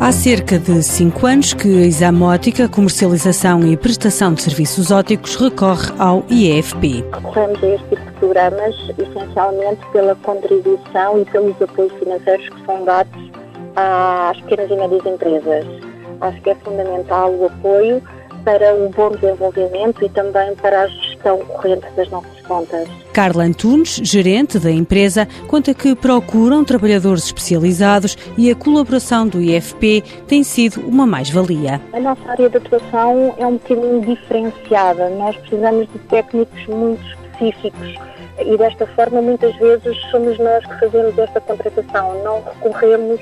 Há cerca de cinco anos que a Examótica, comercialização e prestação de serviços óticos, recorre ao IEFP. Recorremos a este tipo de programas essencialmente pela contribuição e pelos apoios financeiros que são dados às pequenas e médias empresas. Acho que é fundamental o apoio para o bom desenvolvimento e também para a gestão corrente das nossas contas. Carla Antunes, gerente da empresa, conta que procuram trabalhadores especializados e a colaboração do IFP tem sido uma mais-valia. A nossa área de atuação é um bocadinho diferenciada. Nós precisamos de técnicos muito específicos e desta forma muitas vezes somos nós que fazemos esta contratação, não recorremos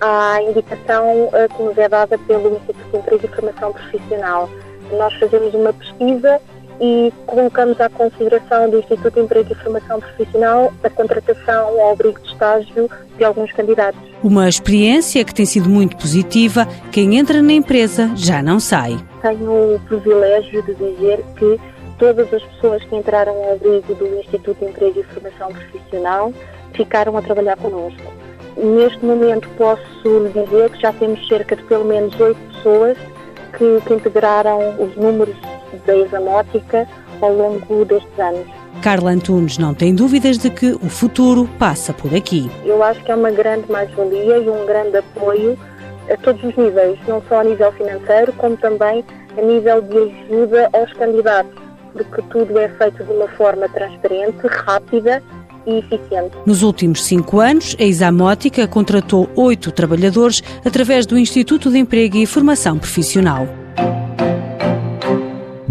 à indicação eh, que nos é dada pelo Instituto de Emprego e Formação Profissional. Nós fazemos uma pesquisa e colocamos à consideração do Instituto de Emprego e Formação Profissional a contratação ao abrigo de estágio de alguns candidatos. Uma experiência que tem sido muito positiva. Quem entra na empresa já não sai. Tenho o privilégio de dizer que todas as pessoas que entraram ao abrigo do Instituto de Emprego e Formação Profissional ficaram a trabalhar connosco. Neste momento posso lhe dizer que já temos cerca de pelo menos oito pessoas que, que integraram os números da examótica ao longo destes anos. Carla Antunes não tem dúvidas de que o futuro passa por aqui. Eu acho que é uma grande mais-valia e um grande apoio a todos os níveis, não só a nível financeiro, como também a nível de ajuda aos candidatos, porque tudo é feito de uma forma transparente, rápida e eficiente. Nos últimos cinco anos, a Examótica contratou oito trabalhadores através do Instituto de Emprego e Formação Profissional.